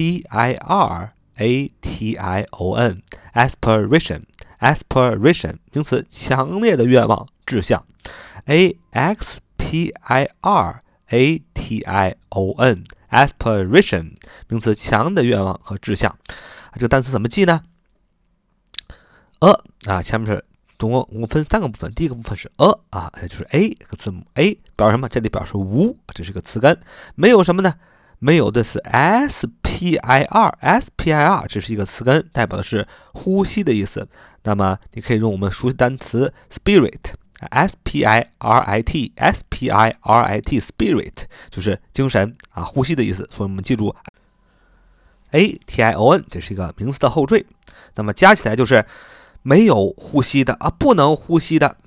P I R A T I O N，aspiration，aspiration，名词，强烈的愿望、志向。A X P I R A T I O N，aspiration，名词，强的愿望和志向。这个单词怎么记呢？a 啊，前面是总共共分三个部分，第一个部分是 a 啊，也就是 A 这个字母 A，表示什么？这里表示无，这是个词根，没有什么呢？没有的是 S P I R，S P I R，这是一个词根，代表的是呼吸的意思。那么你可以用我们熟悉单词 spirit，S P I R I T，S P I R I T，spirit 就是精神啊，呼吸的意思。所以我们记住 A T I O N，这是一个名词的后缀。那么加起来就是没有呼吸的啊，不能呼吸的。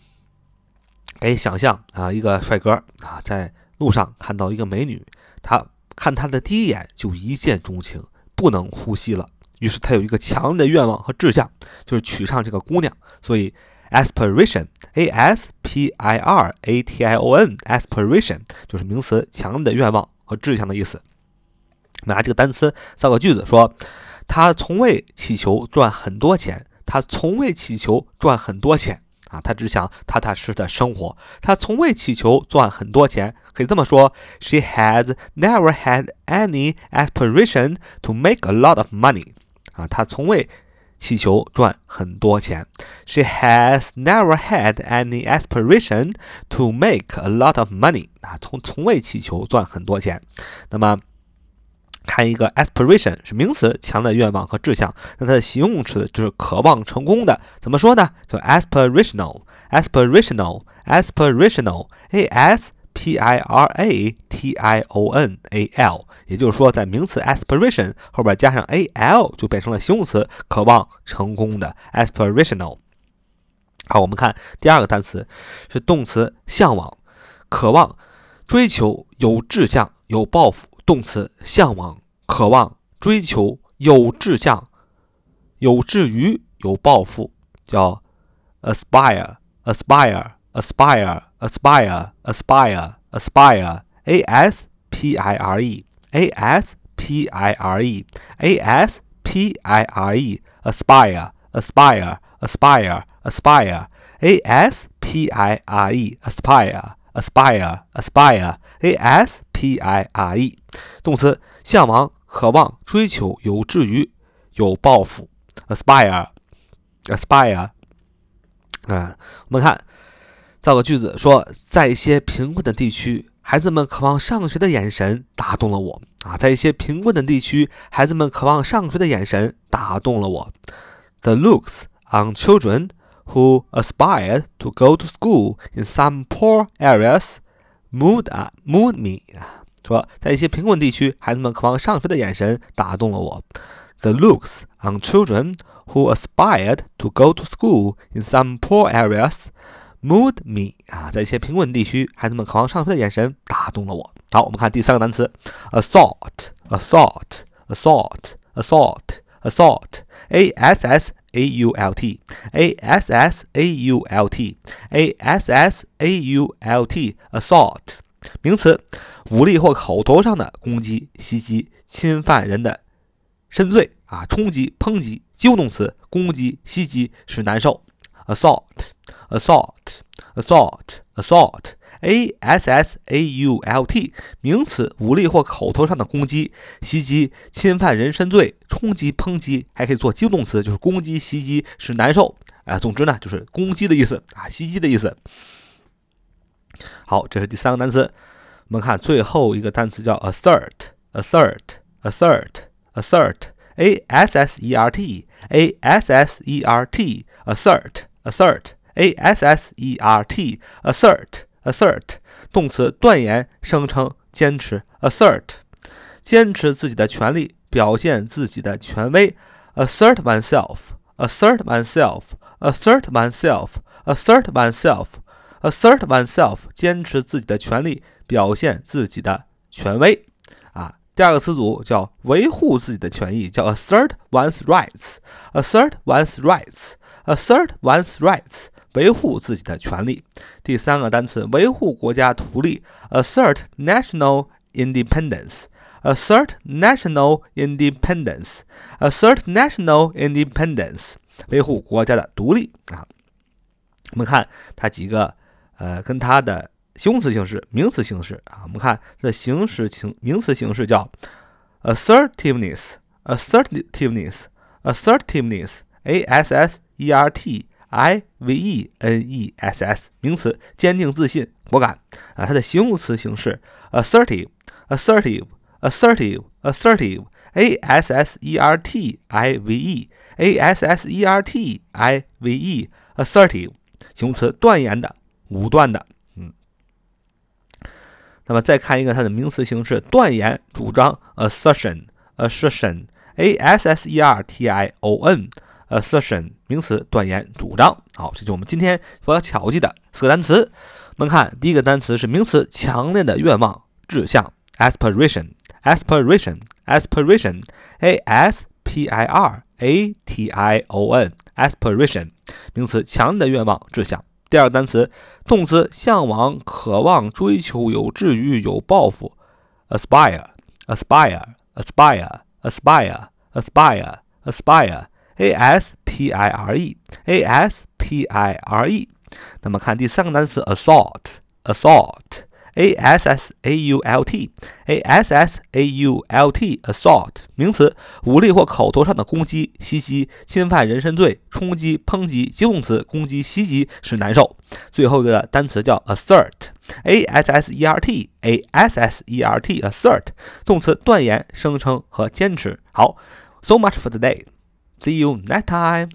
可以想象啊，一个帅哥啊，在路上看到一个美女，他。看他的第一眼就一见钟情，不能呼吸了。于是他有一个强烈的愿望和志向，就是娶上这个姑娘。所以，aspiration，a s p i r a t i o n，aspiration 就是名词，强烈的愿望和志向的意思。拿这个单词造个句子，说他从未祈求赚很多钱，他从未祈求赚很多钱。啊，他只想踏踏实实的生活，他从未祈求赚很多钱。可以这么说：She has never had any aspiration to make a lot of money。啊，他从未祈求赚很多钱。She has never had any aspiration to make a lot of money。啊，从从未祈求赚很多钱。那么。看一个 aspiration 是名词，强的愿望和志向。那它的形容词就是渴望成功的。怎么说呢？叫 aspirational，aspirational，aspirational，a s p i r a t i o n a l。也就是说，在名词 aspiration 后边加上 a l，就变成了形容词，渴望成功的 aspirational。好，我们看第二个单词是动词向往、渴望、追求、有志向、有抱负。动词向往、渴望、追求、有志向、有志于、有抱负，叫 aspire，aspire，aspire，aspire，aspire，aspire，aspire，a s p i r e，a s p i r e，a s p i r e，aspire，aspire，aspire，aspire，a s p i r e，aspire aspire，aspire，a s p i r e，动词向往、渴望、追求、有志于、有抱负，aspire，aspire。啊，我们看造个句子，说在一些贫困的地区，孩子们渴望上学的眼神打动了我。啊，在一些贫困的地区，孩子们渴望上学的眼神打动了我。The looks on children who aspired to go to school in some poor areas moved moved me. 说，在一些贫困地区，孩子们渴望上学的眼神打动了我。The looks on children who aspired to go to school in some poor areas moved me。啊，在一些贫困地区，孩子们渴望上学的眼神打动了我。好，我们看第三个单词，assault，assault，assault，assault，assault，a s s a u l t，a s s a u l t，a s s a u l t，assault。名词，武力或口头上的攻击、袭击、侵犯人的深罪啊，冲击、抨击。及物动词，攻击、袭击，使难受。assault assault assault，assault，assault，a s s a u l t。名词，武力或口头上的攻击、袭击、侵犯人身罪、冲击、抨击，还可以做及物动词，就是攻击、袭击，使难受。啊，总之呢，就是攻击的意思啊，袭击的意思。好，这是第三个单词。我们看最后一个单词叫 assert, assert, assert, assert, a s s e r t, a s s e r t, assert, assert a s s e r t, assert, assert，动词，断言、声称、坚持，assert，坚持自己的权利，表现自己的权威，assert oneself，assert oneself，assert oneself，assert oneself，assert oneself，坚持自己的权利，表现自己的权威。啊，第二个词组叫维护自己的权益，叫 assert one's rights，assert one's rights，assert one's rights。维护自己的权利。第三个单词，维护国家独立，assert national independence，assert national independence，assert national independence，维护国家的独立啊。我们看它几个呃，跟它的形容词形式、名词形式啊。我们看这形式形名词形式叫 assertiveness，assertiveness，assertiveness，a s s e r t。 i v e n e s s 名词，坚定、自信、果敢啊。它的形容词形式：assertive，assertive，assertive，assertive，a s s e r t i v e，a s s e r t i v e，assertive，形容词，断言的、武断的。嗯。那么再看一个它的名词形式：断言、主张，assertion，assertion，a s s e r t i o n。Assertion 名词，断言、主张。好，这就是我们今天所要巧记的四个单词。我们看第一个单词是名词，强烈的愿望、志向，aspiration，aspiration，aspiration，a s p i r a t i o n，aspiration 名词，强烈的愿望、志向。第二个单词，动词，向往、渴望、追求、有志于、有抱负，aspire，aspire，aspire，aspire，aspire，aspire。A s p i r e，a s p i r e。那么看第三个单词，assault，assault，a s s a u l t，a s s a u l t，assault，名词，武力或口头上的攻击、袭击、侵犯人身罪、冲击、抨击，及动词，攻击、袭击使难受。最后一个单词叫 assert，a s s e r t，a s s e r t，assert，动词，断言、声称和坚持。好，so much for today。See you next time.